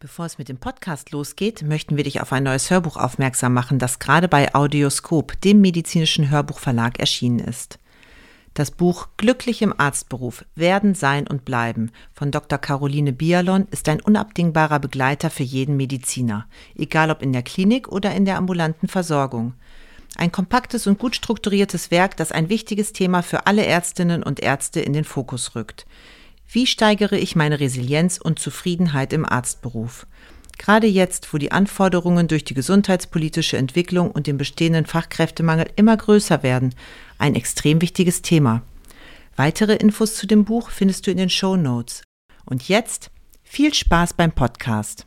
Bevor es mit dem Podcast losgeht, möchten wir dich auf ein neues Hörbuch aufmerksam machen, das gerade bei Audioskop, dem medizinischen Hörbuchverlag, erschienen ist. Das Buch Glücklich im Arztberuf Werden, Sein und Bleiben von Dr. Caroline Bialon ist ein unabdingbarer Begleiter für jeden Mediziner, egal ob in der Klinik oder in der ambulanten Versorgung. Ein kompaktes und gut strukturiertes Werk, das ein wichtiges Thema für alle Ärztinnen und Ärzte in den Fokus rückt. Wie steigere ich meine Resilienz und Zufriedenheit im Arztberuf? Gerade jetzt, wo die Anforderungen durch die gesundheitspolitische Entwicklung und den bestehenden Fachkräftemangel immer größer werden, ein extrem wichtiges Thema. Weitere Infos zu dem Buch findest du in den Show Notes. Und jetzt viel Spaß beim Podcast.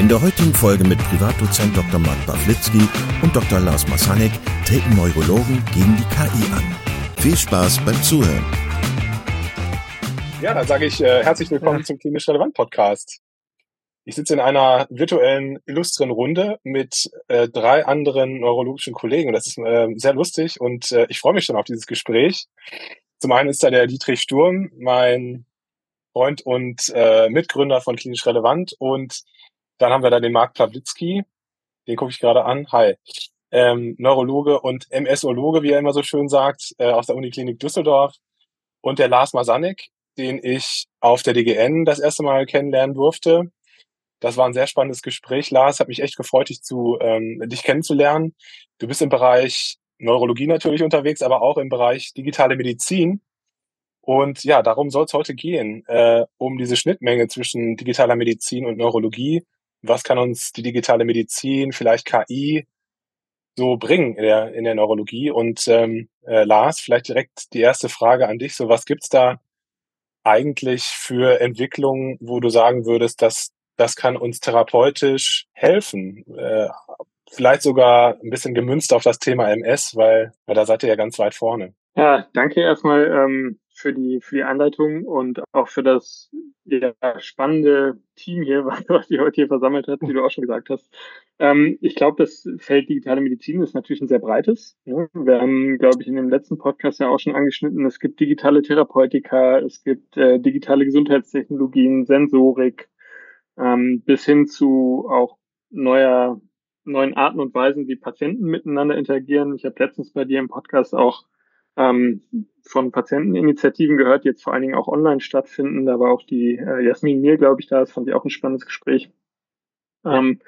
In der heutigen Folge mit Privatdozent Dr. Mark Baflitzky und Dr. Lars Masanek treten Neurologen gegen die KI an. Viel Spaß beim Zuhören. Ja, dann sage ich äh, herzlich willkommen ja. zum Klinisch Relevant Podcast. Ich sitze in einer virtuellen, illustren Runde mit äh, drei anderen neurologischen Kollegen und das ist äh, sehr lustig und äh, ich freue mich schon auf dieses Gespräch. Zum einen ist da der Dietrich Sturm, mein Freund und äh, Mitgründer von Klinisch Relevant und dann haben wir da den Marc Pawlitzki, den gucke ich gerade an. Hi. Ähm, Neurologe und MSologe, wie er immer so schön sagt, äh, aus der Uniklinik Düsseldorf. Und der Lars Masanik, den ich auf der DGN das erste Mal kennenlernen durfte. Das war ein sehr spannendes Gespräch. Lars, hat mich echt gefreut, dich, zu, ähm, dich kennenzulernen. Du bist im Bereich Neurologie natürlich unterwegs, aber auch im Bereich digitale Medizin. Und ja, darum soll es heute gehen, äh, um diese Schnittmenge zwischen digitaler Medizin und Neurologie was kann uns die digitale Medizin, vielleicht KI so bringen in der, in der Neurologie? Und ähm, äh, Lars, vielleicht direkt die erste Frage an dich. So, was gibt's da eigentlich für Entwicklungen, wo du sagen würdest, dass das kann uns therapeutisch helfen? Äh, vielleicht sogar ein bisschen gemünzt auf das Thema MS, weil, weil da seid ihr ja ganz weit vorne. Ja, danke erstmal ähm, für die für die Anleitung und auch für das ja, spannende Team hier, was, sich heute hier versammelt hat, wie du auch schon gesagt hast. Ähm, ich glaube, das Feld digitale Medizin ist natürlich ein sehr breites. Ja. Wir haben, glaube ich, in dem letzten Podcast ja auch schon angeschnitten, es gibt digitale Therapeutika, es gibt äh, digitale Gesundheitstechnologien, Sensorik, ähm, bis hin zu auch neuer, neuen Arten und Weisen, wie Patienten miteinander interagieren. Ich habe letztens bei dir im Podcast auch ähm, von Patienteninitiativen gehört, die jetzt vor allen Dingen auch online stattfinden. Da war auch die äh, Jasmin Mir, glaube ich, da. Das fand ich auch ein spannendes Gespräch. Ähm,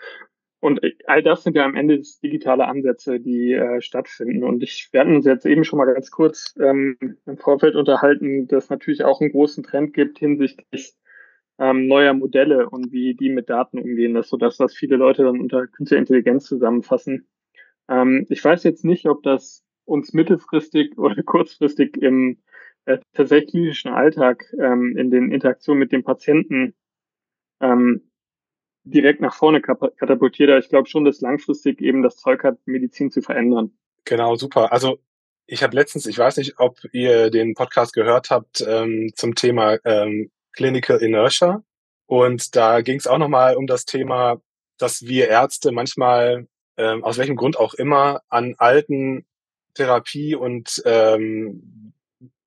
und all das sind ja am Ende digitale Ansätze, die äh, stattfinden. Und ich, wir hatten uns jetzt eben schon mal ganz kurz ähm, im Vorfeld unterhalten, dass natürlich auch einen großen Trend gibt hinsichtlich ähm, neuer Modelle und wie die mit Daten umgehen, dass, sodass das viele Leute dann unter künstlicher Intelligenz zusammenfassen. Ähm, ich weiß jetzt nicht, ob das uns mittelfristig oder kurzfristig im äh, tatsächlich klinischen Alltag ähm, in den Interaktionen mit dem Patienten ähm, direkt nach vorne katapultiert. Aber ich glaube schon, dass langfristig eben das Zeug hat, Medizin zu verändern. Genau, super. Also ich habe letztens, ich weiß nicht, ob ihr den Podcast gehört habt ähm, zum Thema ähm, Clinical Inertia. Und da ging es auch nochmal um das Thema, dass wir Ärzte manchmal, ähm, aus welchem Grund auch immer, an alten Therapie und ähm,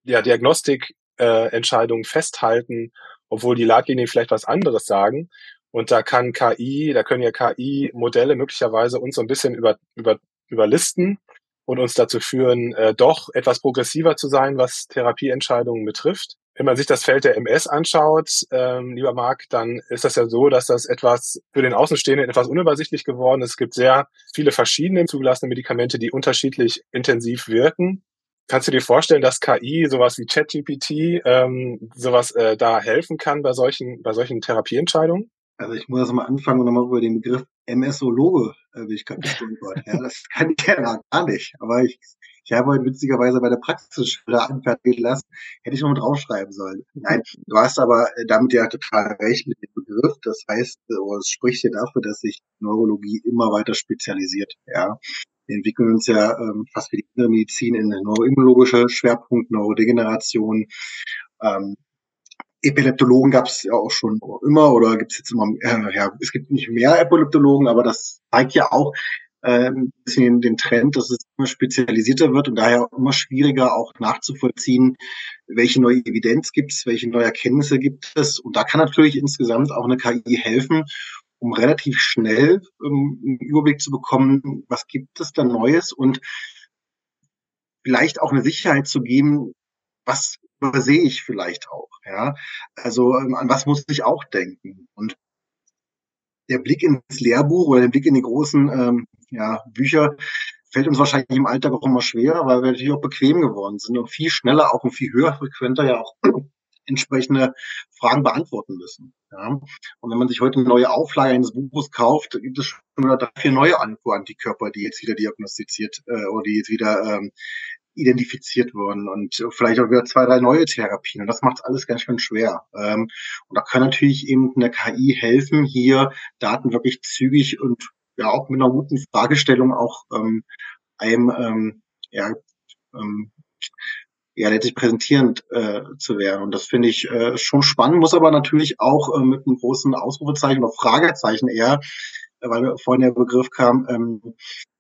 ja, Diagnostikentscheidungen äh, festhalten, obwohl die Leitlinien vielleicht was anderes sagen. Und da kann KI, da können ja KI-Modelle möglicherweise uns so ein bisschen über, über, überlisten und uns dazu führen, äh, doch etwas progressiver zu sein, was Therapieentscheidungen betrifft. Wenn man sich das Feld der MS anschaut, ähm, lieber Marc, dann ist das ja so, dass das etwas für den Außenstehenden etwas unübersichtlich geworden ist. Es gibt sehr viele verschiedene zugelassene Medikamente, die unterschiedlich intensiv wirken. Kannst du dir vorstellen, dass KI, sowas wie ChatGPT, ähm, sowas äh, da helfen kann bei solchen, bei solchen Therapieentscheidungen? Also ich muss mal anfangen und nochmal über den Begriff MS-Ologe äh, bin ich gerade gestolpert. ja, das kann ich ja gar nicht. Aber ich Ich habe heute witzigerweise bei der Praxisschule anfertigen lassen. Hätte ich noch mal draufschreiben sollen. Nein, du hast aber äh, damit ja total recht mit dem Begriff. Das heißt, äh, es spricht ja dafür, dass sich Neurologie immer weiter spezialisiert. Ja. Wir entwickeln uns ja ähm, fast wie die innere Medizin in neuroimmunologische Schwerpunkt, Neurodegeneration. Ähm, Epileptologen gab es ja auch schon immer oder gibt es jetzt immer, äh, ja, es gibt nicht mehr Epileptologen, aber das zeigt ja auch äh, ein bisschen den Trend, dass es immer spezialisierter wird und daher immer schwieriger auch nachzuvollziehen, welche neue Evidenz gibt es, welche neue Erkenntnisse gibt es. Und da kann natürlich insgesamt auch eine KI helfen, um relativ schnell ähm, einen Überblick zu bekommen, was gibt es da Neues und vielleicht auch eine Sicherheit zu geben, was übersehe ich vielleicht auch, ja. Also ähm, an was muss ich auch denken? Und der Blick ins Lehrbuch oder der Blick in die großen ähm, ja, Bücher fällt uns wahrscheinlich im Alltag auch immer schwerer, weil wir natürlich auch bequem geworden sind und viel schneller auch und viel höher frequenter ja auch entsprechende Fragen beantworten müssen. Ja. Und wenn man sich heute eine neue Auflage eines Buches kauft, gibt es schon wieder drei, vier neue Antikörper, die jetzt wieder diagnostiziert äh, oder die jetzt wieder ähm, identifiziert wurden und vielleicht auch wieder zwei, drei neue Therapien. Und das macht alles ganz schön schwer. Ähm, und da kann natürlich eben eine KI helfen, hier Daten wirklich zügig und ja auch mit einer guten Fragestellung auch ähm, einem ähm, ja, ähm, ja letztlich präsentierend äh, zu werden. Und das finde ich äh, schon spannend, muss aber natürlich auch äh, mit einem großen Ausrufezeichen oder Fragezeichen eher weil vorhin der Begriff kam, ähm,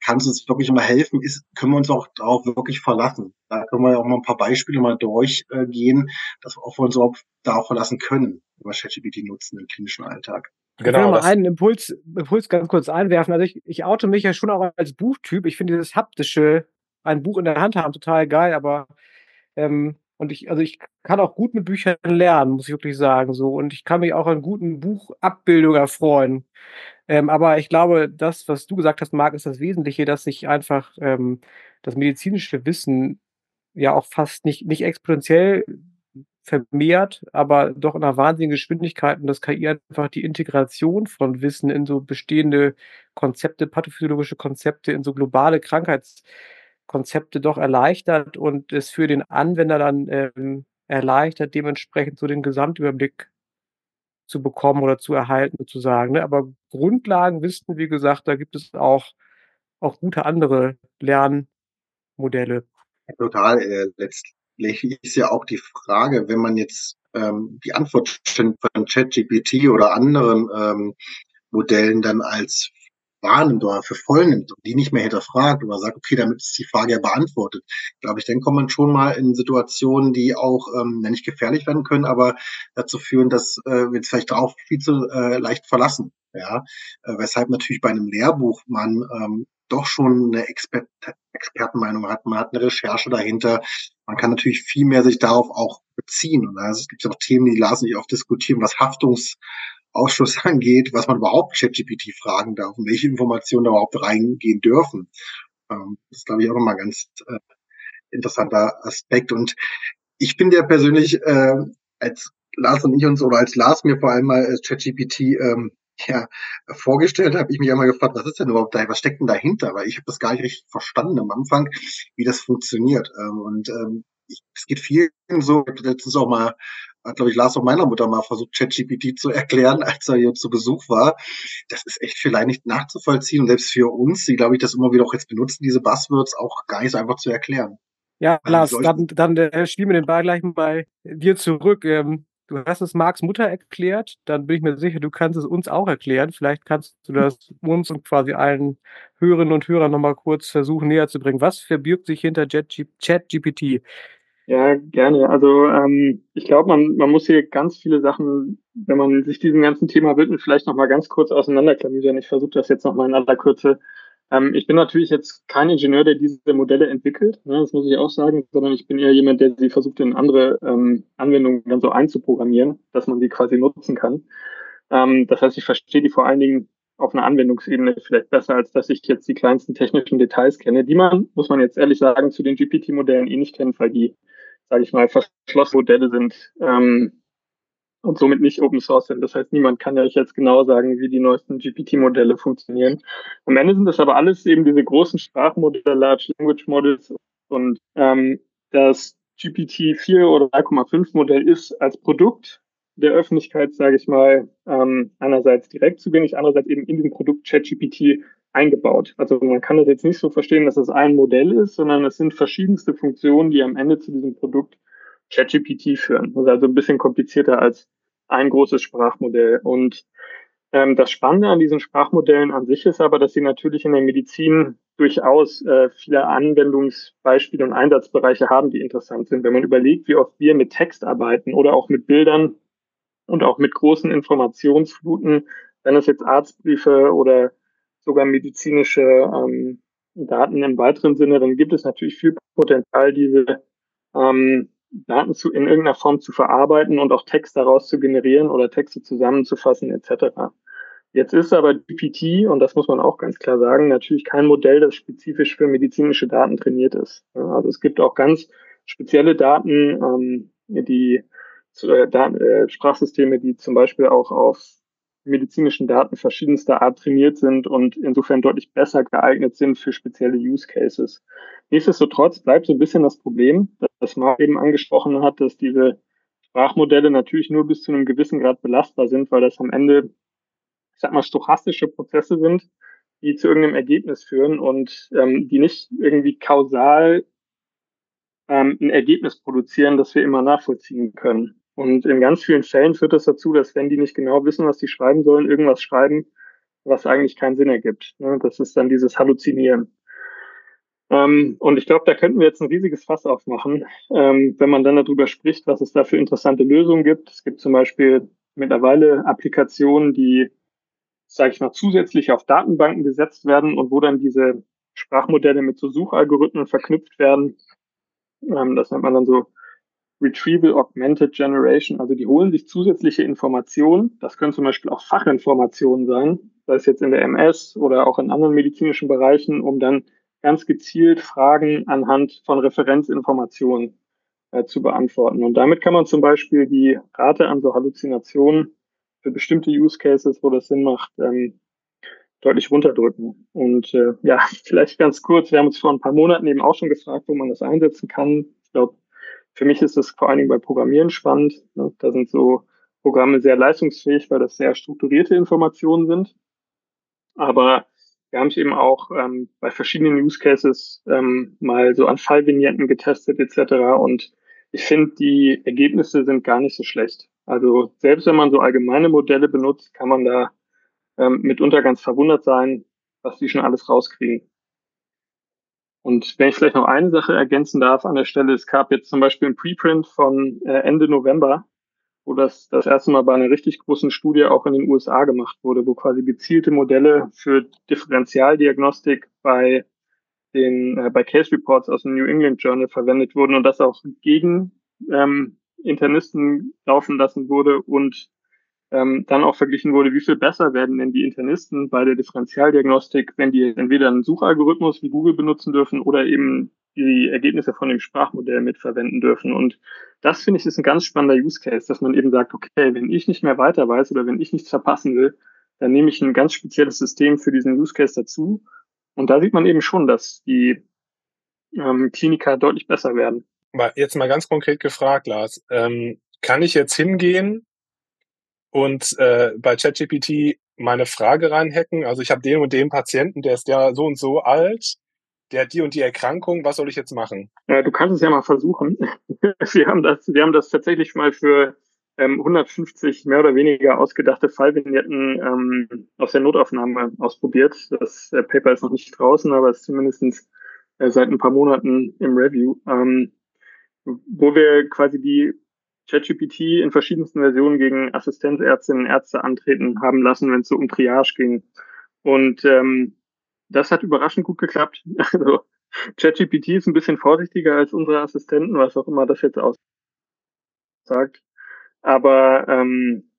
kann es uns wirklich immer helfen, ist, können wir uns auch darauf wirklich verlassen. Da können wir ja auch mal ein paar Beispiele mal durchgehen, dass wir auch uns auch darauf verlassen können, wenn wir ChatGPT nutzen im klinischen Alltag. Genau, ich will mal einen Impuls, Impuls ganz kurz einwerfen. Also ich, ich oute mich ja schon auch als Buchtyp. Ich finde dieses haptische, ein Buch in der Hand haben, total geil, aber ähm, und ich, also ich kann auch gut mit Büchern lernen, muss ich wirklich sagen. So. Und ich kann mich auch an guten Buchabbildungen erfreuen. Ähm, aber ich glaube, das, was du gesagt hast, Marc, ist das Wesentliche, dass sich einfach ähm, das medizinische Wissen ja auch fast nicht, nicht exponentiell vermehrt, aber doch in einer wahnsinnigen Geschwindigkeit und das KI einfach die Integration von Wissen in so bestehende Konzepte, pathophysiologische Konzepte, in so globale Krankheitskonzepte doch erleichtert und es für den Anwender dann ähm, erleichtert, dementsprechend so den Gesamtüberblick zu bekommen oder zu erhalten sozusagen. Ne? Aber Grundlagenwissen, wie gesagt, da gibt es auch, auch gute andere Lernmodelle. Total. Äh, letztlich ist ja auch die Frage, wenn man jetzt ähm, die Antwort von ChatGPT oder anderen ähm, Modellen dann als wahrnimmt oder für voll nimmt und die nicht mehr hinterfragt oder sagt, okay, damit ist die Frage ja beantwortet, glaube ich, dann kommt man schon mal in Situationen, die auch ähm, nicht gefährlich werden können, aber dazu führen, dass äh, wir vielleicht darauf viel zu äh, leicht verlassen. Ja, äh, weshalb natürlich bei einem Lehrbuch man ähm, doch schon eine Expert Expertenmeinung hat, man hat eine Recherche dahinter. Man kann natürlich viel mehr sich darauf auch beziehen. Und also es gibt auch Themen, die lassen sich auch diskutieren, was Haftungs Ausschuss angeht, was man überhaupt ChatGPT fragen darf und welche Informationen da überhaupt reingehen dürfen. Ähm, das ist, glaube ich, auch nochmal ganz äh, interessanter Aspekt. Und ich bin ja persönlich, äh, als Lars und ich uns, oder als Lars mir vor allem mal ChatGPT ähm, ja, vorgestellt habe, ich mich einmal gefragt, was ist denn überhaupt da, was steckt denn dahinter? Weil ich habe das gar nicht richtig verstanden am Anfang, wie das funktioniert. Ähm, und ähm, ich, es geht vielen so, ich habe letztens auch mal hat, glaube ich, Lars und meiner Mutter mal versucht, ChatGPT zu erklären, als er hier zu Besuch war. Das ist echt vielleicht nicht nachzuvollziehen und selbst für uns, die, glaube ich, das immer wieder auch jetzt benutzen, diese Buzzwords, auch gar nicht so einfach zu erklären. Ja, Lars, dann, dann äh, spielen wir den Ball gleich mal bei dir zurück. Ähm, du hast es Marks Mutter erklärt, dann bin ich mir sicher, du kannst es uns auch erklären. Vielleicht kannst du das uns und quasi allen Hörerinnen und Hörern nochmal kurz versuchen näher zu bringen. Was verbirgt sich hinter ChatGPT? Ja, gerne. Also ähm, ich glaube, man, man muss hier ganz viele Sachen, wenn man sich diesem ganzen Thema widmet, vielleicht nochmal ganz kurz auseinanderklamüsern. Ich versuche das jetzt nochmal in aller Kürze. Ähm, ich bin natürlich jetzt kein Ingenieur, der diese Modelle entwickelt, ne, das muss ich auch sagen, sondern ich bin eher jemand, der sie versucht, in andere ähm, Anwendungen dann so einzuprogrammieren, dass man sie quasi nutzen kann. Ähm, das heißt, ich verstehe die vor allen Dingen auf einer Anwendungsebene vielleicht besser, als dass ich jetzt die kleinsten technischen Details kenne, die man, muss man jetzt ehrlich sagen, zu den GPT-Modellen eh nicht kennt, weil die sage ich mal, verschlossene Modelle sind und somit nicht Open Source sind. Das heißt, niemand kann ja euch jetzt genau sagen, wie die neuesten GPT-Modelle funktionieren. Am Ende sind das aber alles eben diese großen Sprachmodelle, Large Language Models, Und ähm, das GPT-4 oder 3,5 Modell ist als Produkt der Öffentlichkeit, sage ich mal, ähm, einerseits direkt zugänglich, andererseits eben in dem Produkt ChatGPT eingebaut. Also man kann das jetzt nicht so verstehen, dass das ein Modell ist, sondern es sind verschiedenste Funktionen, die am Ende zu diesem Produkt ChatGPT führen. Das ist also ein bisschen komplizierter als ein großes Sprachmodell. Und ähm, das Spannende an diesen Sprachmodellen an sich ist aber, dass sie natürlich in der Medizin durchaus äh, viele Anwendungsbeispiele und Einsatzbereiche haben, die interessant sind. Wenn man überlegt, wie oft wir mit Text arbeiten oder auch mit Bildern und auch mit großen Informationsfluten, wenn es jetzt Arztbriefe oder sogar medizinische ähm, Daten im weiteren Sinne, dann gibt es natürlich viel Potenzial, diese ähm, Daten zu, in irgendeiner Form zu verarbeiten und auch Text daraus zu generieren oder Texte zusammenzufassen etc. Jetzt ist aber GPT, und das muss man auch ganz klar sagen, natürlich kein Modell, das spezifisch für medizinische Daten trainiert ist. Also es gibt auch ganz spezielle Daten, ähm, die äh, äh, Sprachsysteme, die zum Beispiel auch auf medizinischen Daten verschiedenster Art trainiert sind und insofern deutlich besser geeignet sind für spezielle Use Cases. Nichtsdestotrotz bleibt so ein bisschen das Problem, das Marc eben angesprochen hat, dass diese Sprachmodelle natürlich nur bis zu einem gewissen Grad belastbar sind, weil das am Ende, ich sag mal, stochastische Prozesse sind, die zu irgendeinem Ergebnis führen und ähm, die nicht irgendwie kausal ähm, ein Ergebnis produzieren, das wir immer nachvollziehen können. Und in ganz vielen Fällen führt das dazu, dass wenn die nicht genau wissen, was sie schreiben sollen, irgendwas schreiben, was eigentlich keinen Sinn ergibt. Ne? Das ist dann dieses Halluzinieren. Ähm, und ich glaube, da könnten wir jetzt ein riesiges Fass aufmachen, ähm, wenn man dann darüber spricht, was es da für interessante Lösungen gibt. Es gibt zum Beispiel mittlerweile Applikationen, die, sage ich mal, zusätzlich auf Datenbanken gesetzt werden und wo dann diese Sprachmodelle mit so Suchalgorithmen verknüpft werden. Ähm, das nennt man dann so Retrieval Augmented Generation. Also die holen sich zusätzliche Informationen. Das können zum Beispiel auch Fachinformationen sein, sei es jetzt in der MS oder auch in anderen medizinischen Bereichen, um dann ganz gezielt Fragen anhand von Referenzinformationen äh, zu beantworten. Und damit kann man zum Beispiel die Rate an so Halluzinationen für bestimmte Use Cases, wo das Sinn macht, ähm, deutlich runterdrücken. Und äh, ja, vielleicht ganz kurz, wir haben uns vor ein paar Monaten eben auch schon gefragt, wo man das einsetzen kann. Ich glaube, für mich ist es vor allen Dingen bei Programmieren spannend. Ne? Da sind so Programme sehr leistungsfähig, weil das sehr strukturierte Informationen sind. Aber wir haben es eben auch ähm, bei verschiedenen Use Cases ähm, mal so an Fallvignetten getestet etc. Und ich finde, die Ergebnisse sind gar nicht so schlecht. Also selbst wenn man so allgemeine Modelle benutzt, kann man da ähm, mitunter ganz verwundert sein, was die schon alles rauskriegen. Und wenn ich vielleicht noch eine Sache ergänzen darf an der Stelle, es gab jetzt zum Beispiel ein Preprint von äh, Ende November, wo das das erste Mal bei einer richtig großen Studie auch in den USA gemacht wurde, wo quasi gezielte Modelle für Differentialdiagnostik bei den äh, bei Case Reports aus dem New England Journal verwendet wurden und das auch gegen ähm, Internisten laufen lassen wurde und ähm, dann auch verglichen wurde, wie viel besser werden denn die Internisten bei der Differentialdiagnostik, wenn die entweder einen Suchalgorithmus wie Google benutzen dürfen oder eben die Ergebnisse von dem Sprachmodell mitverwenden dürfen. Und das finde ich ist ein ganz spannender Use Case, dass man eben sagt, okay, wenn ich nicht mehr weiter weiß oder wenn ich nichts verpassen will, dann nehme ich ein ganz spezielles System für diesen Use Case dazu. Und da sieht man eben schon, dass die ähm, Kliniker deutlich besser werden. Jetzt mal ganz konkret gefragt, Lars. Ähm, kann ich jetzt hingehen und äh, bei ChatGPT meine Frage reinhacken. Also ich habe den und den Patienten, der ist ja so und so alt, der hat die und die Erkrankung, was soll ich jetzt machen? Ja, du kannst es ja mal versuchen. wir haben das, wir haben das tatsächlich mal für ähm, 150 mehr oder weniger ausgedachte Fallvignetten ähm, aus der Notaufnahme ausprobiert. Das äh, Paper ist noch nicht draußen, aber ist zumindest äh, seit ein paar Monaten im Review, ähm, wo wir quasi die ChatGPT in verschiedensten Versionen gegen Assistenzärztinnen und Ärzte antreten haben lassen, wenn es so um Triage ging. Und ähm, das hat überraschend gut geklappt. Also ChatGPT ist ein bisschen vorsichtiger als unsere Assistenten, was auch immer das jetzt aussagt. Aber ähm,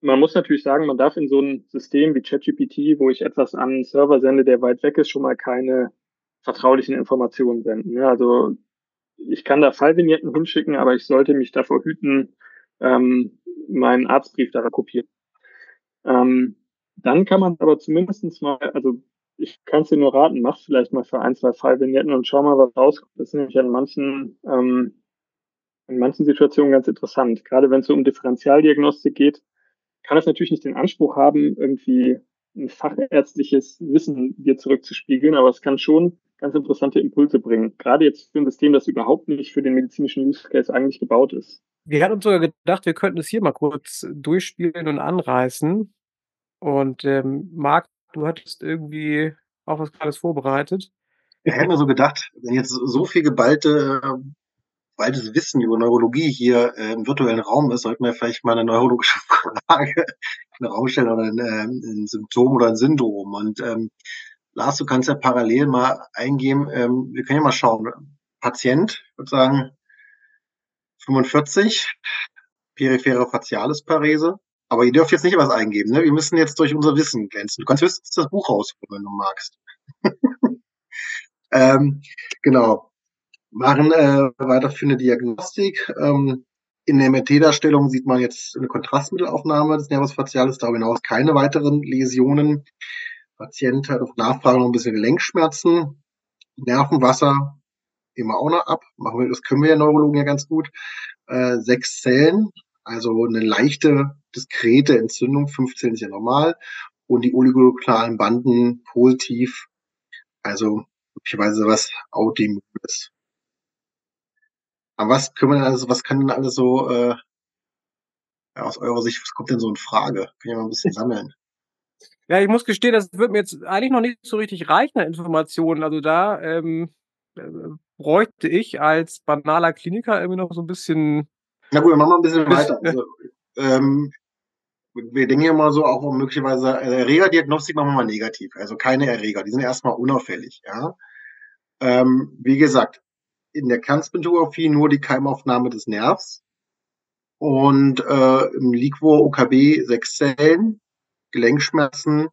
man muss natürlich sagen, man darf in so ein System wie ChatGPT, wo ich etwas an einen Server sende, der weit weg ist, schon mal keine vertraulichen Informationen senden. Ja, also ich kann da Fallvignetten hinschicken, aber ich sollte mich davor hüten, ähm, meinen Arztbrief daran kopieren. Ähm, dann kann man aber zumindestens mal, also ich kann es dir nur raten, mach vielleicht mal für ein, zwei Fallvignetten und schau mal, was rauskommt. Das ist nämlich in manchen, ähm, in manchen Situationen ganz interessant. Gerade wenn es so um Differentialdiagnostik geht, kann es natürlich nicht den Anspruch haben, irgendwie ein fachärztliches Wissen dir zurückzuspiegeln, aber es kann schon ganz interessante Impulse bringen. Gerade jetzt für ein System, das überhaupt nicht für den medizinischen Use Case eigentlich gebaut ist. Wir hatten uns sogar gedacht, wir könnten es hier mal kurz durchspielen und anreißen. Und ähm, Marc, du hattest irgendwie auch was Kleines vorbereitet. Ich hätte mir so gedacht, wenn jetzt so viel geballte, geballtes Wissen über Neurologie hier äh, im virtuellen Raum ist, sollten wir vielleicht mal eine neurologische Frage in den Raum stellen oder ein, äh, ein Symptom oder ein Syndrom. Und ähm, Lars, du kannst ja parallel mal eingeben, ähm, wir können ja mal schauen. Patient, ich würde sagen 45, periphere Facialis Parese. Aber ihr dürft jetzt nicht was eingeben, ne? Wir müssen jetzt durch unser Wissen glänzen. Du kannst höchstens das Buch rausholen, wenn du magst. ähm, genau. Machen äh, weiterführende Diagnostik. Ähm, in der MRT-Darstellung sieht man jetzt eine Kontrastmittelaufnahme des Nervus facialis, darüber hinaus keine weiteren Läsionen. Patient hat auf Nachfrage noch ein bisschen Gelenkschmerzen. Nervenwasser immer auch noch ab. Machen wir, das können wir ja Neurologen ja ganz gut. Äh, sechs Zellen, also eine leichte, diskrete Entzündung, fünf Zellen ist ja normal, und die oligonuklearen Banden positiv, also möglicherweise was Autoimmunes. Aber was können wir denn alles, was kann denn alles so, äh, aus eurer Sicht, was kommt denn so in Frage? Können wir mal ein bisschen sammeln. Ja, ich muss gestehen, das wird mir jetzt eigentlich noch nicht so richtig reichen an Informationen. Also da ähm, äh, bräuchte ich als banaler Kliniker irgendwie noch so ein bisschen na gut, dann machen wir ein bisschen weiter. Also, ähm, wir denken ja mal so auch um möglicherweise äh, Erregerdiagnostik machen wir mal negativ. Also keine Erreger, die sind erstmal unauffällig. Ja? Ähm, wie gesagt, in der Kernspintographie nur die Keimaufnahme des Nervs und äh, im Liquor OKB sechs Zellen, Gelenkschmerzen,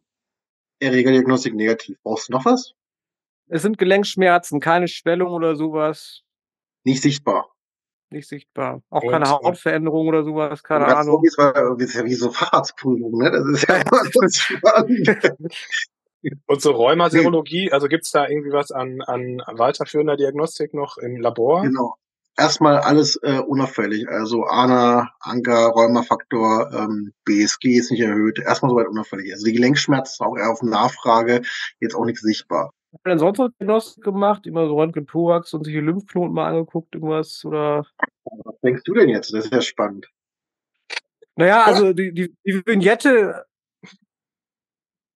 Erregerdiagnostik negativ. Brauchst du noch was? Es sind Gelenkschmerzen, keine Schwellung oder sowas. Nicht sichtbar nicht sichtbar. Auch und, keine Hautveränderung oder sowas, keine Ahnung. Das ist ja wie so Fahrradsprüfung, ne? Das ist ja immer so spannend. Und so Rheumaserologie, also gibt's da irgendwie was an, an weiterführender Diagnostik noch im Labor? Genau. Erstmal alles äh, unauffällig. Also ANA, Anker, Rheumafaktor, ähm, BSG ist nicht erhöht. Erstmal soweit unauffällig. Also die Gelenkschmerzen auch eher auf Nachfrage, jetzt auch nicht sichtbar. Hat denn sonst noch Diagnostik gemacht? Immer so Röntgen-Thorax und sich die Lymphknoten mal angeguckt, irgendwas? Oder? Was denkst du denn jetzt? Das ist ja spannend. Naja, also die, die, die Vignette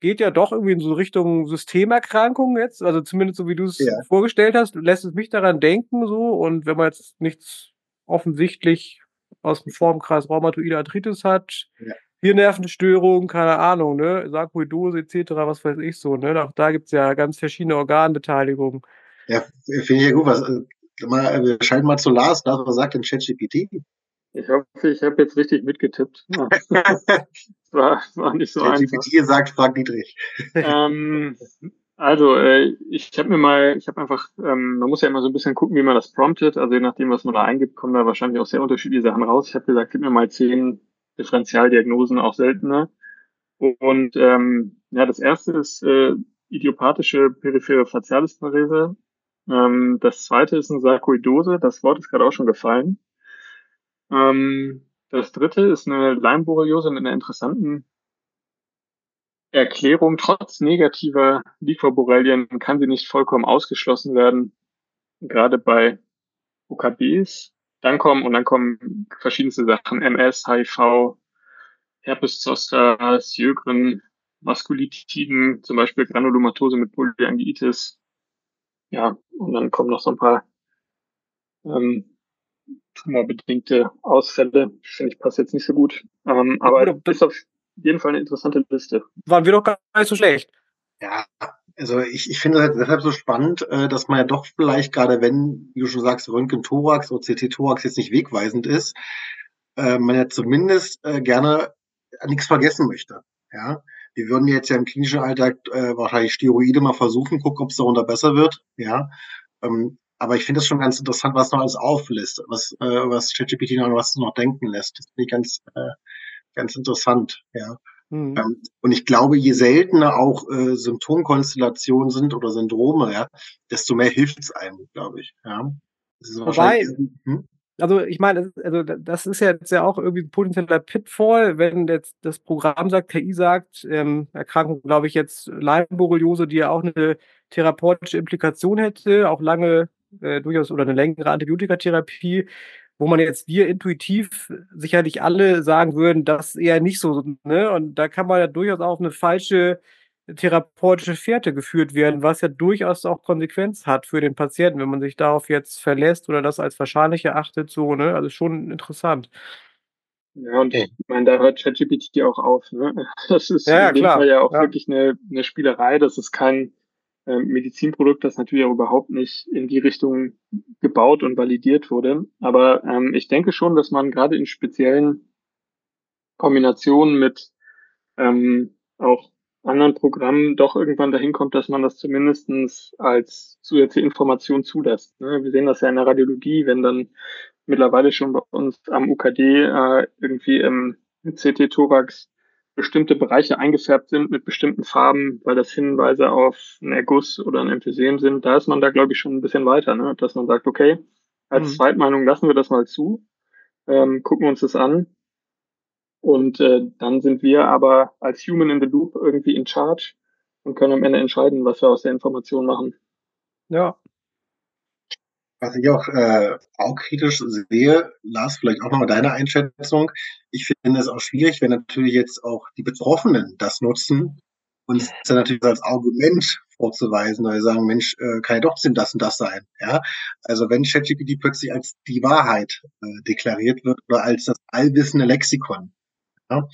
geht ja doch irgendwie in so Richtung Systemerkrankung jetzt. Also zumindest so wie du es ja. vorgestellt hast, lässt es mich daran denken so. Und wenn man jetzt nichts offensichtlich aus dem Formkreis Rheumatoide Arthritis hat, ja. Hirnnervenstörung, keine Ahnung, ne, Sarkoidose etc., was weiß ich so, ne, auch da gibt's ja ganz verschiedene Organbeteiligungen. Ja, finde ich ja gut, was, äh, mal, wir schalten mal zu Lars, Lars, was sagt denn ChatGPT? Ich hoffe, ich habe jetzt richtig mitgetippt. War, war nicht so einfach. ChatGPT sagt, frag Dietrich. ähm, also, äh, ich habe mir mal, ich habe einfach, ähm, man muss ja immer so ein bisschen gucken, wie man das promptet. Also je nachdem, was man da eingibt, kommen da wahrscheinlich auch sehr unterschiedliche Sachen raus. Ich habe gesagt, gib mir mal zehn Differentialdiagnosen auch seltener. Und ähm, ja, das erste ist äh, idiopathische periphere Facialisparese. Ähm, das zweite ist eine Sarkoidose. Das Wort ist gerade auch schon gefallen. Ähm, das dritte ist eine Leimborreliose mit einer interessanten Erklärung. Trotz negativer Liquorborrelien kann sie nicht vollkommen ausgeschlossen werden. Gerade bei OKBs dann kommen und dann kommen verschiedenste Sachen, MS, HIV, Herpes zoster, Sjögren, Vaskulitiden, zum Beispiel Granulomatose mit Polyangiitis. Ja, und dann kommen noch so ein paar ähm, tumorbedingte Ausfälle. Finde ich passt jetzt nicht so gut. Ähm, aber das ist auf jeden Fall eine interessante Liste. Waren wir doch gar nicht so schlecht. Ja, also ich, ich finde es deshalb so spannend, äh, dass man ja doch vielleicht gerade, wenn, wie du schon sagst, Röntgen-Thorax oder CT-Thorax jetzt nicht wegweisend ist, äh, man ja zumindest äh, gerne nichts vergessen möchte. Ja, wir würden jetzt ja im klinischen Alltag wahrscheinlich Steroide mal versuchen, gucken, ob es darunter besser wird. Ja, ähm, aber ich finde es schon ganz interessant, was noch alles auflistet, was äh, was ChatGPT noch was noch denken lässt. Das finde ich ganz äh, ganz interessant. Ja, Mhm. Ähm, und ich glaube, je seltener auch äh, Symptomkonstellationen sind oder Syndrome, ja, desto mehr hilft es einem, glaube ich. Ja. Wobei, hm? also ich meine, also das ist ja jetzt ja auch irgendwie ein potenzieller Pitfall, wenn jetzt das Programm sagt, KI sagt, ähm, Erkrankung, glaube ich, jetzt Leimborreliose, die ja auch eine therapeutische Implikation hätte, auch lange äh, durchaus oder eine längere Antibiotikatherapie, wo man jetzt wir intuitiv sicherlich alle sagen würden, das eher nicht so, ne? Und da kann man ja durchaus auf eine falsche therapeutische Fährte geführt werden, was ja durchaus auch Konsequenz hat für den Patienten, wenn man sich darauf jetzt verlässt oder das als wahrscheinlich erachtet, so, ne? Also schon interessant. Ja, und ich meine, da hört ChatGPT auch auf, ne? Das ist ja, in dem klar. Fall ja auch ja. wirklich eine, eine Spielerei, das ist kein äh, Medizinprodukt, das natürlich auch überhaupt nicht in die Richtung gebaut und validiert wurde. Aber ähm, ich denke schon, dass man gerade in speziellen Kombinationen mit ähm, auch anderen Programmen doch irgendwann dahin kommt, dass man das zumindestens als zusätzliche Information zulässt. Ne? Wir sehen das ja in der Radiologie, wenn dann mittlerweile schon bei uns am UKD äh, irgendwie im CT-Thorax bestimmte Bereiche eingefärbt sind mit bestimmten Farben, weil das Hinweise auf einen Erguss oder ein Emphysem sind, da ist man da, glaube ich, schon ein bisschen weiter, ne? dass man sagt, okay, als mhm. Zweitmeinung lassen wir das mal zu, ähm, gucken uns das an und äh, dann sind wir aber als Human in the Loop irgendwie in Charge und können am Ende entscheiden, was wir aus der Information machen. Ja, was ich auch, äh, auch kritisch sehe, Lars, vielleicht auch nochmal deine Einschätzung. Ich finde es auch schwierig, wenn natürlich jetzt auch die Betroffenen das nutzen und es dann natürlich als Argument vorzuweisen, weil sie sagen, Mensch, äh, kann ja doch das und das sein. Ja? Also wenn ChatGPT plötzlich als die Wahrheit äh, deklariert wird oder als das allwissende Lexikon, ja?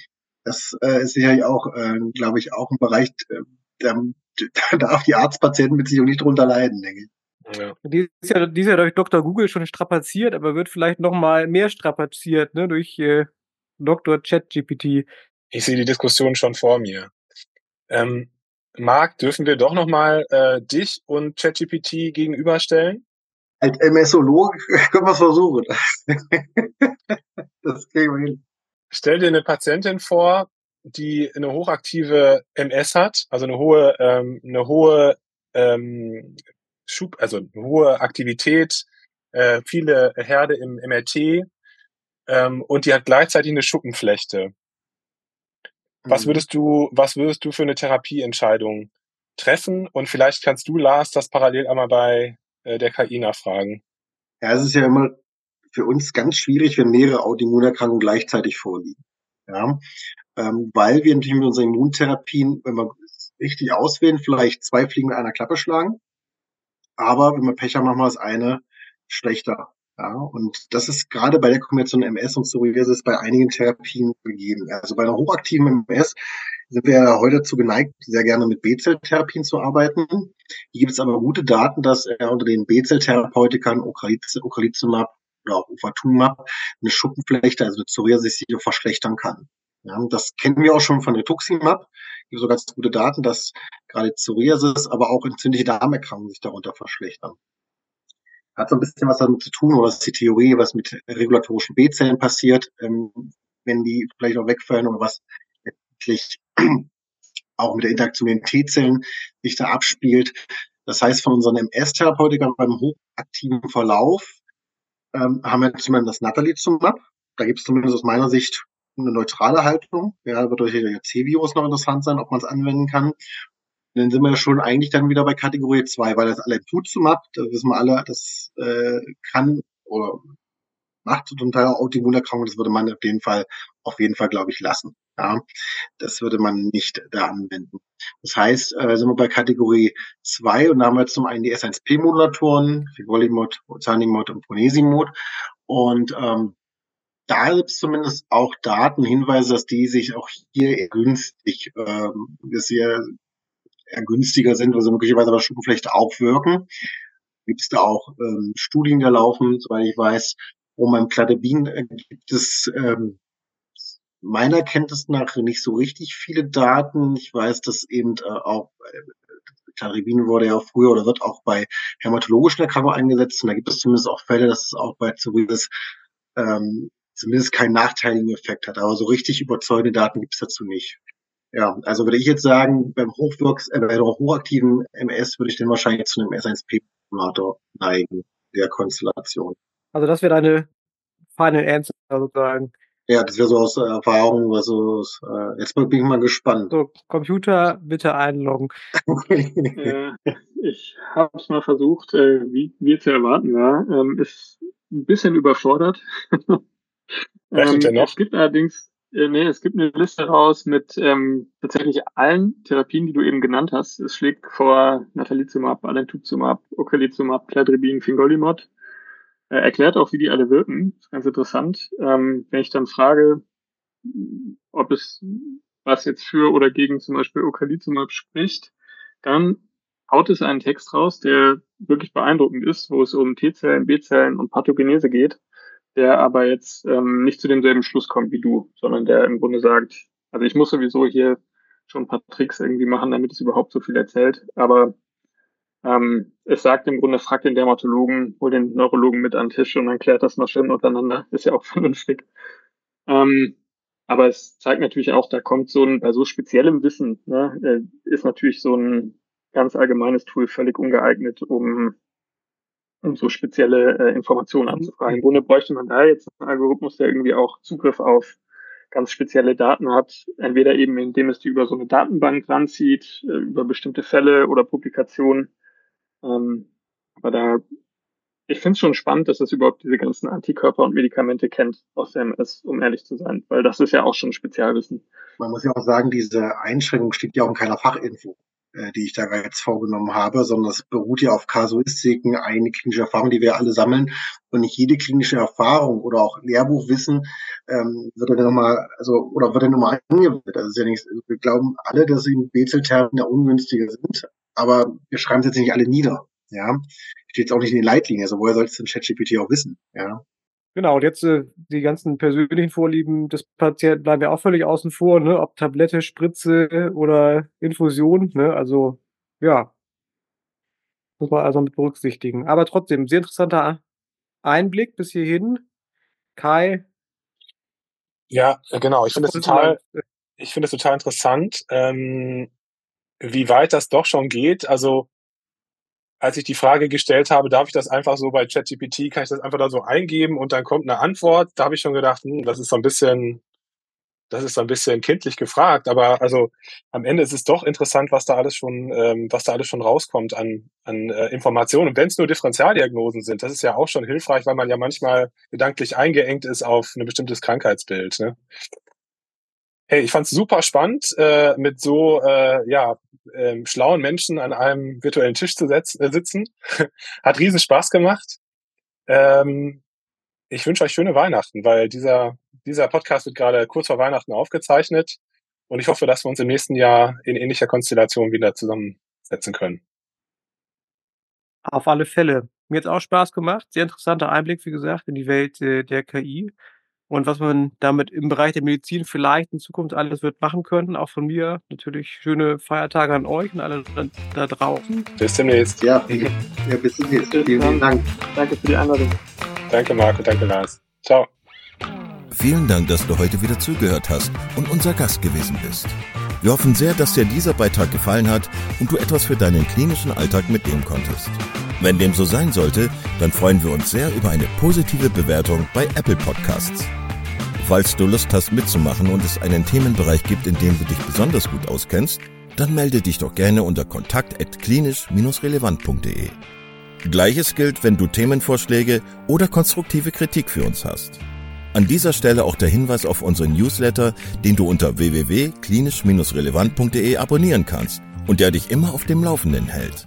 das äh, ist sicherlich auch, äh, glaube ich, auch ein Bereich, äh, da, da darf die Arztpatienten mit auch nicht drunter leiden, denke ich. Ja. Die, ist ja, die ist ja durch Dr. Google schon strapaziert, aber wird vielleicht noch mal mehr strapaziert ne, durch äh, Dr. ChatGPT. Ich sehe die Diskussion schon vor mir. Ähm, Marc, dürfen wir doch noch mal äh, dich und ChatGPT gegenüberstellen? Als MSologe können wir es versuchen. das kriegen wir hin. Stell dir eine Patientin vor, die eine hochaktive MS hat, also eine hohe, ähm, eine hohe ähm, Schub, also hohe Aktivität, äh, viele Herde im MRT ähm, und die hat gleichzeitig eine Schuppenflechte. Was mhm. würdest du, was würdest du für eine Therapieentscheidung treffen? Und vielleicht kannst du, Lars, das parallel einmal bei äh, der KI nachfragen. Ja, es ist ja immer für uns ganz schwierig, wenn mehrere Autoimmunerkrankungen gleichzeitig vorliegen. Ja, ähm, weil wir natürlich mit unseren Immuntherapien, wenn wir richtig auswählen, vielleicht zwei Fliegen mit einer Klappe schlagen. Aber wenn wir Pech haben, machen wir das eine schlechter. Ja, und das ist gerade bei der Kombination MS und Psoriasis bei einigen Therapien gegeben. Also bei einer hochaktiven MS sind wir ja heute dazu geneigt, sehr gerne mit B-Zell-Therapien zu arbeiten. Hier gibt es aber gute Daten, dass er unter den B-Zell-Therapeutikern Ocrelizumab oder auch Ufatumab eine Schuppenflechte, also eine Psoriasis, sich verschlechtern kann. Ja, das kennen wir auch schon von Rituximab. Gibt so ganz gute Daten, dass gerade Psoriasis, aber auch entzündliche Darmerkrankungen sich darunter verschlechtern. Hat so ein bisschen was damit zu tun, oder ist die Theorie, was mit regulatorischen B-Zellen passiert, ähm, wenn die vielleicht auch wegfallen oder was letztlich auch mit der Interaktion mit den T-Zellen sich da abspielt. Das heißt, von unseren MS-Therapeutikern beim hochaktiven Verlauf ähm, haben wir zumindest das Natalizumab. Da gibt es zumindest aus meiner Sicht eine neutrale Haltung. Ja, wird durch der C-Virus noch interessant sein, ob man es anwenden kann. Und dann sind wir schon eigentlich dann wieder bei Kategorie 2, weil das alle Alemtuzumab, da wissen wir alle, das äh, kann oder macht zum Teil auch Autoimmunerkrankungen, das würde man auf jeden Fall, auf jeden Fall, glaube ich, lassen. Ja, das würde man nicht da anwenden. Das heißt, äh, sind wir bei Kategorie 2 und da haben wir zum einen die S1P-Modulatoren, Figolimod, Ozanimod und Ponesimod. Und ähm, da gibt es zumindest auch Daten, Hinweise, dass die sich auch hier günstig, ähm, sehr eher günstiger sind, also möglicherweise aber Schuppenflechte auch wirken. Gibt es da auch ähm, Studien, die laufen, soweit ich weiß, um beim Cladebin äh, gibt es ähm, meiner Kenntnis nach nicht so richtig viele Daten. Ich weiß, dass eben äh, auch äh, Cladribin wurde ja früher oder wird auch bei hämatologischen Erkrankungen eingesetzt. Und da gibt es zumindest auch Fälle, dass es auch bei Psoriasis ähm, zumindest keinen nachteiligen Effekt hat. Aber so richtig überzeugende Daten gibt es dazu nicht. Ja, also würde ich jetzt sagen, beim Hochwirks, äh, bei der hochaktiven MS würde ich den wahrscheinlich zu einem S1P-Simulator neigen, der Konstellation. Also das wäre deine Final Answer sozusagen. Ja, das wäre so aus Erfahrung, was so, äh, jetzt bin ich mal gespannt. So, Computer, bitte einloggen. äh, ich habe es mal versucht, äh, wie wir zu erwarten war. Ähm, ist ein bisschen überfordert. Ähm, es gibt allerdings, äh, nee, es gibt eine Liste raus mit ähm, tatsächlich allen Therapien, die du eben genannt hast. Es schlägt vor Natalizumab, Alentuzumab, Ocrelizumab, Cladribin, Fingolimod er erklärt auch, wie die alle wirken. Das ist ganz interessant. Ähm, wenn ich dann frage, ob es was jetzt für oder gegen zum Beispiel Ocrelizumab spricht, dann haut es einen Text raus, der wirklich beeindruckend ist, wo es um T-Zellen, B-Zellen und Pathogenese geht, der aber jetzt ähm, nicht zu demselben Schluss kommt wie du, sondern der im Grunde sagt, also ich muss sowieso hier schon ein paar Tricks irgendwie machen, damit es überhaupt so viel erzählt, aber ähm, es sagt im Grunde, frag den Dermatologen, hol den Neurologen mit an den Tisch und dann klärt das mal schön untereinander. Ist ja auch vernünftig. Ähm, aber es zeigt natürlich auch, da kommt so ein, bei so speziellem Wissen, ne, äh, ist natürlich so ein ganz allgemeines Tool völlig ungeeignet, um, um so spezielle äh, Informationen anzufragen. Im Grunde bräuchte man da jetzt einen Algorithmus, der irgendwie auch Zugriff auf ganz spezielle Daten hat, entweder eben indem es die über so eine Datenbank ranzieht, äh, über bestimmte Fälle oder Publikationen, ähm, aber da, ich finde es schon spannend, dass es überhaupt diese ganzen Antikörper und Medikamente kennt aus der MS, um ehrlich zu sein, weil das ist ja auch schon Spezialwissen. Man muss ja auch sagen, diese Einschränkung steht ja auch in keiner Fachinfo die ich da jetzt vorgenommen habe, sondern es beruht ja auf Kasuistiken, eine klinische Erfahrung, die wir alle sammeln. Und nicht jede klinische Erfahrung oder auch Lehrbuchwissen ähm, wird dann nochmal, also, oder wird dann nochmal angewendet. Das ist ja nicht, wir glauben alle, dass sie Bezeltherapien ungünstiger sind, aber wir schreiben es jetzt nicht alle nieder. Ja, steht jetzt auch nicht in den Leitlinien. Also woher soll es denn ChatGPT auch wissen? Ja. Genau, und jetzt äh, die ganzen persönlichen Vorlieben des Patienten bleiben ja auch völlig außen vor, ne? Ob Tablette, Spritze oder Infusion, ne? Also ja, muss man also mit berücksichtigen. Aber trotzdem, sehr interessanter Einblick bis hierhin. Kai. Ja, genau. Ich finde es total, ich finde es total interessant. Ähm, wie weit das doch schon geht. Also als ich die Frage gestellt habe, darf ich das einfach so bei ChatGPT, kann ich das einfach da so eingeben und dann kommt eine Antwort, da habe ich schon gedacht, hm, das ist so ein bisschen, das ist so ein bisschen kindlich gefragt, aber also am Ende ist es doch interessant, was da alles schon, ähm, was da alles schon rauskommt an, an äh, Informationen. Und wenn es nur Differentialdiagnosen sind, das ist ja auch schon hilfreich, weil man ja manchmal gedanklich eingeengt ist auf ein bestimmtes Krankheitsbild. Ne? Hey, ich fand's super spannend, äh, mit so äh, ja, ähm, schlauen Menschen an einem virtuellen Tisch zu äh, sitzen. Hat riesen Spaß gemacht. Ähm, ich wünsche euch schöne Weihnachten, weil dieser, dieser Podcast wird gerade kurz vor Weihnachten aufgezeichnet. Und ich hoffe, dass wir uns im nächsten Jahr in ähnlicher Konstellation wieder zusammensetzen können. Auf alle Fälle. Mir hat auch Spaß gemacht. Sehr interessanter Einblick, wie gesagt, in die Welt äh, der KI und was man damit im Bereich der Medizin vielleicht in Zukunft alles wird machen können. Auch von mir natürlich schöne Feiertage an euch und alle da, da draußen. Bis demnächst. Ja, ja bis demnächst. Vielen, vielen Dank. Danke für die Einladung. Danke, Marco. Danke, Lars. Ciao. Vielen Dank, dass du heute wieder zugehört hast und unser Gast gewesen bist. Wir hoffen sehr, dass dir dieser Beitrag gefallen hat und du etwas für deinen klinischen Alltag mitnehmen konntest. Wenn dem so sein sollte, dann freuen wir uns sehr über eine positive Bewertung bei Apple Podcasts. Falls du Lust hast mitzumachen und es einen Themenbereich gibt, in dem du dich besonders gut auskennst, dann melde dich doch gerne unter kontakt@klinisch-relevant.de. Gleiches gilt, wenn du Themenvorschläge oder konstruktive Kritik für uns hast. An dieser Stelle auch der Hinweis auf unseren Newsletter, den du unter www.klinisch-relevant.de abonnieren kannst und der dich immer auf dem Laufenden hält.